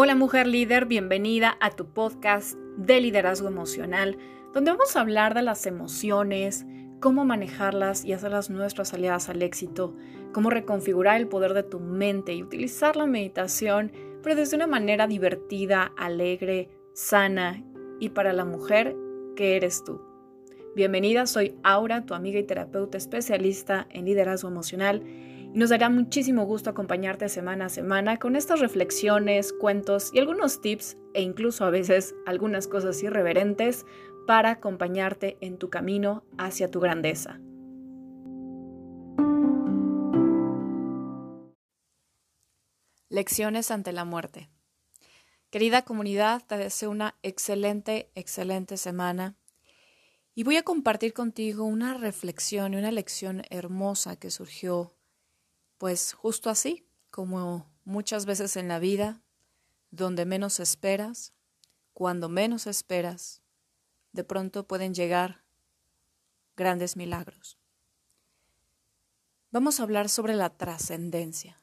Hola mujer líder, bienvenida a tu podcast de liderazgo emocional, donde vamos a hablar de las emociones, cómo manejarlas y hacerlas nuestras aliadas al éxito, cómo reconfigurar el poder de tu mente y utilizar la meditación, pero desde una manera divertida, alegre, sana y para la mujer que eres tú. Bienvenida, soy Aura, tu amiga y terapeuta especialista en liderazgo emocional y nos dará muchísimo gusto acompañarte semana a semana con estas reflexiones, cuentos y algunos tips e incluso a veces algunas cosas irreverentes para acompañarte en tu camino hacia tu grandeza. Lecciones ante la muerte. Querida comunidad, te deseo una excelente, excelente semana. Y voy a compartir contigo una reflexión y una lección hermosa que surgió pues justo así, como muchas veces en la vida, donde menos esperas, cuando menos esperas, de pronto pueden llegar grandes milagros. Vamos a hablar sobre la trascendencia.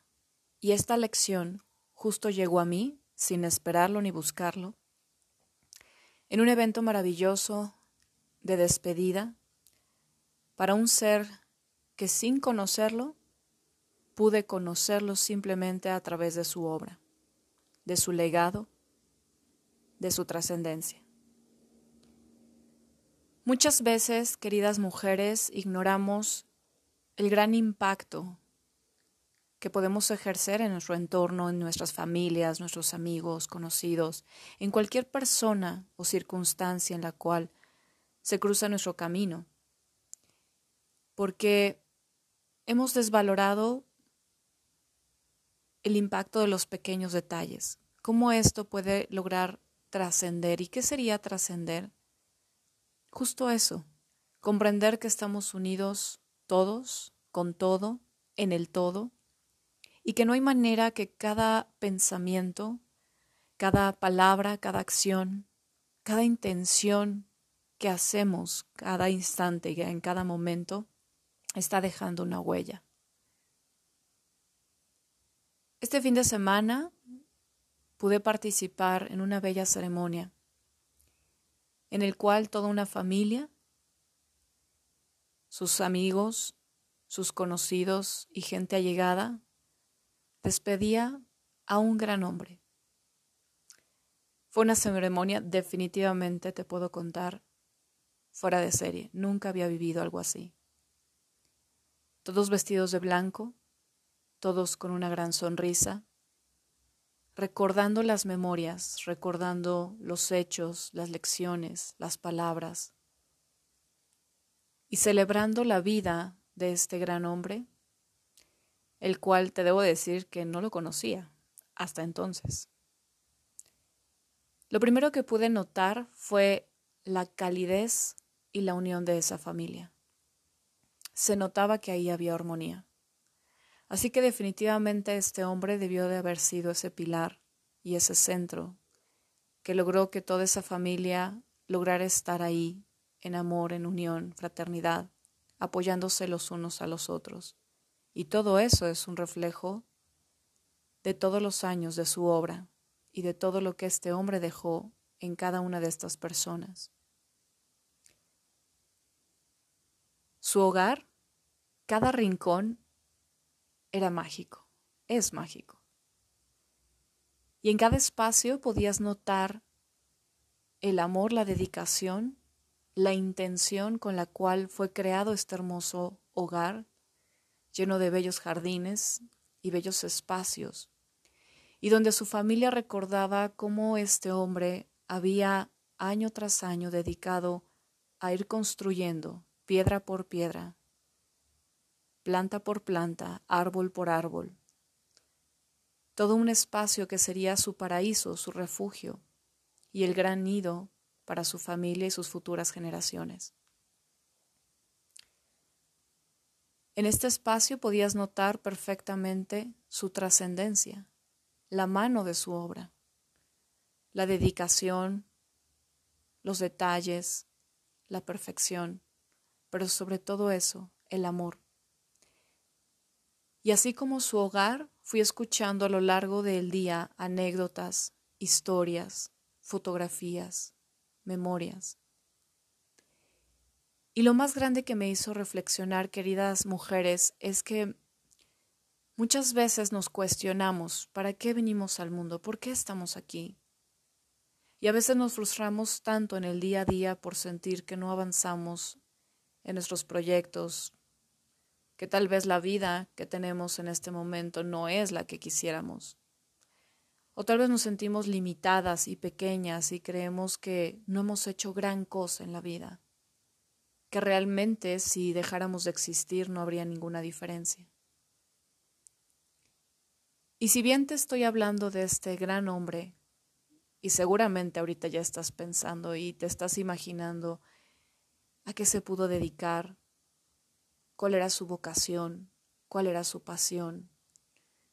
Y esta lección justo llegó a mí, sin esperarlo ni buscarlo, en un evento maravilloso de despedida para un ser que sin conocerlo pude conocerlo simplemente a través de su obra, de su legado, de su trascendencia. Muchas veces, queridas mujeres, ignoramos el gran impacto que podemos ejercer en nuestro entorno, en nuestras familias, nuestros amigos, conocidos, en cualquier persona o circunstancia en la cual se cruza nuestro camino. Porque hemos desvalorado el impacto de los pequeños detalles, cómo esto puede lograr trascender. ¿Y qué sería trascender? Justo eso, comprender que estamos unidos todos, con todo, en el todo, y que no hay manera que cada pensamiento, cada palabra, cada acción, cada intención que hacemos cada instante y en cada momento está dejando una huella. Este fin de semana pude participar en una bella ceremonia en el cual toda una familia, sus amigos, sus conocidos y gente allegada despedía a un gran hombre. Fue una ceremonia definitivamente, te puedo contar, fuera de serie. Nunca había vivido algo así. Todos vestidos de blanco, todos con una gran sonrisa, recordando las memorias, recordando los hechos, las lecciones, las palabras, y celebrando la vida de este gran hombre, el cual te debo decir que no lo conocía hasta entonces. Lo primero que pude notar fue la calidez y la unión de esa familia. Se notaba que ahí había armonía. Así que definitivamente este hombre debió de haber sido ese pilar y ese centro que logró que toda esa familia lograra estar ahí en amor, en unión, fraternidad, apoyándose los unos a los otros. Y todo eso es un reflejo de todos los años de su obra y de todo lo que este hombre dejó en cada una de estas personas. Su hogar, cada rincón era mágico, es mágico. Y en cada espacio podías notar el amor, la dedicación, la intención con la cual fue creado este hermoso hogar, lleno de bellos jardines y bellos espacios, y donde su familia recordaba cómo este hombre había año tras año dedicado a ir construyendo piedra por piedra planta por planta, árbol por árbol. Todo un espacio que sería su paraíso, su refugio y el gran nido para su familia y sus futuras generaciones. En este espacio podías notar perfectamente su trascendencia, la mano de su obra, la dedicación, los detalles, la perfección, pero sobre todo eso, el amor. Y así como su hogar, fui escuchando a lo largo del día anécdotas historias, fotografías, memorias. Y lo más grande que me hizo reflexionar, queridas mujeres, es que muchas veces nos cuestionamos, ¿para qué venimos al mundo? ¿Por qué estamos aquí? Y a veces nos frustramos tanto en el día a día por sentir que no avanzamos en nuestros proyectos, que tal vez la vida que tenemos en este momento no es la que quisiéramos. O tal vez nos sentimos limitadas y pequeñas y creemos que no hemos hecho gran cosa en la vida, que realmente si dejáramos de existir no habría ninguna diferencia. Y si bien te estoy hablando de este gran hombre, y seguramente ahorita ya estás pensando y te estás imaginando a qué se pudo dedicar, cuál era su vocación, cuál era su pasión,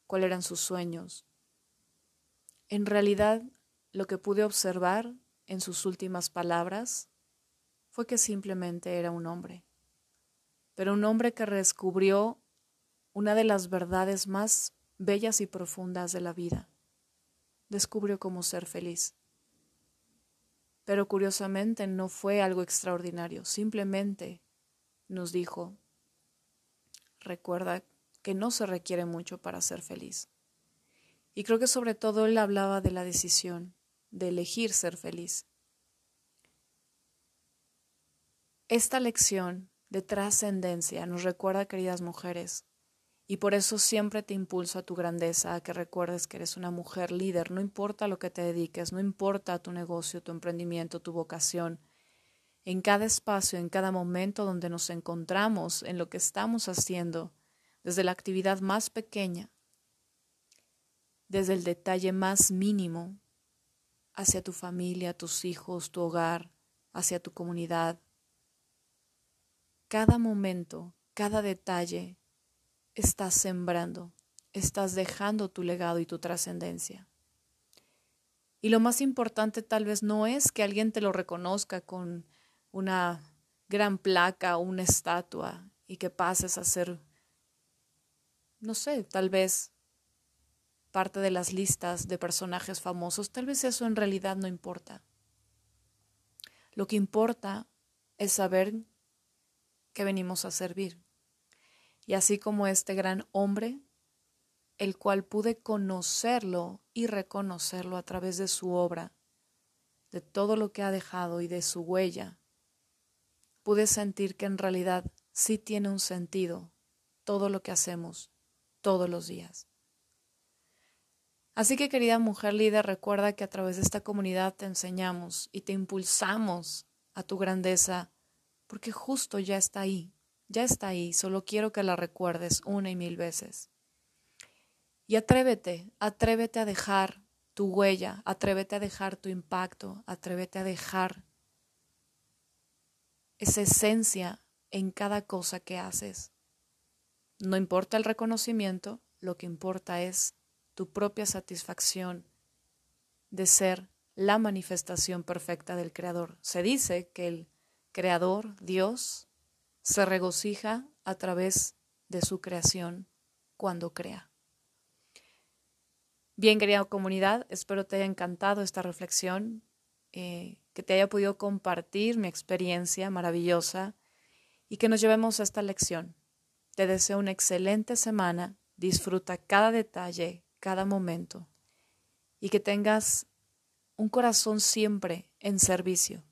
cuáles eran sus sueños. En realidad, lo que pude observar en sus últimas palabras fue que simplemente era un hombre, pero un hombre que descubrió una de las verdades más bellas y profundas de la vida. Descubrió cómo ser feliz. Pero curiosamente no fue algo extraordinario, simplemente nos dijo, recuerda que no se requiere mucho para ser feliz. Y creo que sobre todo él hablaba de la decisión, de elegir ser feliz. Esta lección de trascendencia nos recuerda, queridas mujeres, y por eso siempre te impulso a tu grandeza, a que recuerdes que eres una mujer líder, no importa lo que te dediques, no importa tu negocio, tu emprendimiento, tu vocación, en cada espacio, en cada momento donde nos encontramos, en lo que estamos haciendo, desde la actividad más pequeña, desde el detalle más mínimo, hacia tu familia, tus hijos, tu hogar, hacia tu comunidad. Cada momento, cada detalle, estás sembrando, estás dejando tu legado y tu trascendencia. Y lo más importante tal vez no es que alguien te lo reconozca con una gran placa o una estatua y que pases a ser, no sé, tal vez parte de las listas de personajes famosos, tal vez eso en realidad no importa. Lo que importa es saber que venimos a servir. Y así como este gran hombre, el cual pude conocerlo y reconocerlo a través de su obra, de todo lo que ha dejado y de su huella, pude sentir que en realidad sí tiene un sentido todo lo que hacemos todos los días. Así que querida mujer líder, recuerda que a través de esta comunidad te enseñamos y te impulsamos a tu grandeza, porque justo ya está ahí, ya está ahí, solo quiero que la recuerdes una y mil veces. Y atrévete, atrévete a dejar tu huella, atrévete a dejar tu impacto, atrévete a dejar esa esencia en cada cosa que haces. No importa el reconocimiento, lo que importa es tu propia satisfacción de ser la manifestación perfecta del Creador. Se dice que el Creador, Dios, se regocija a través de su creación cuando crea. Bien, querida comunidad, espero te haya encantado esta reflexión. Eh, que te haya podido compartir mi experiencia maravillosa y que nos llevemos a esta lección. Te deseo una excelente semana, disfruta cada detalle, cada momento y que tengas un corazón siempre en servicio,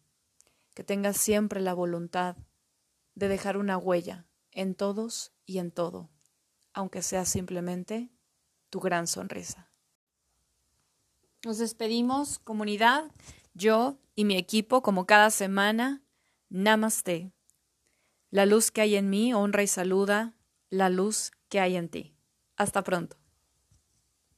que tengas siempre la voluntad de dejar una huella en todos y en todo, aunque sea simplemente tu gran sonrisa. Nos despedimos, comunidad. Yo y mi equipo, como cada semana, Namaste. La luz que hay en mí honra y saluda la luz que hay en ti. Hasta pronto.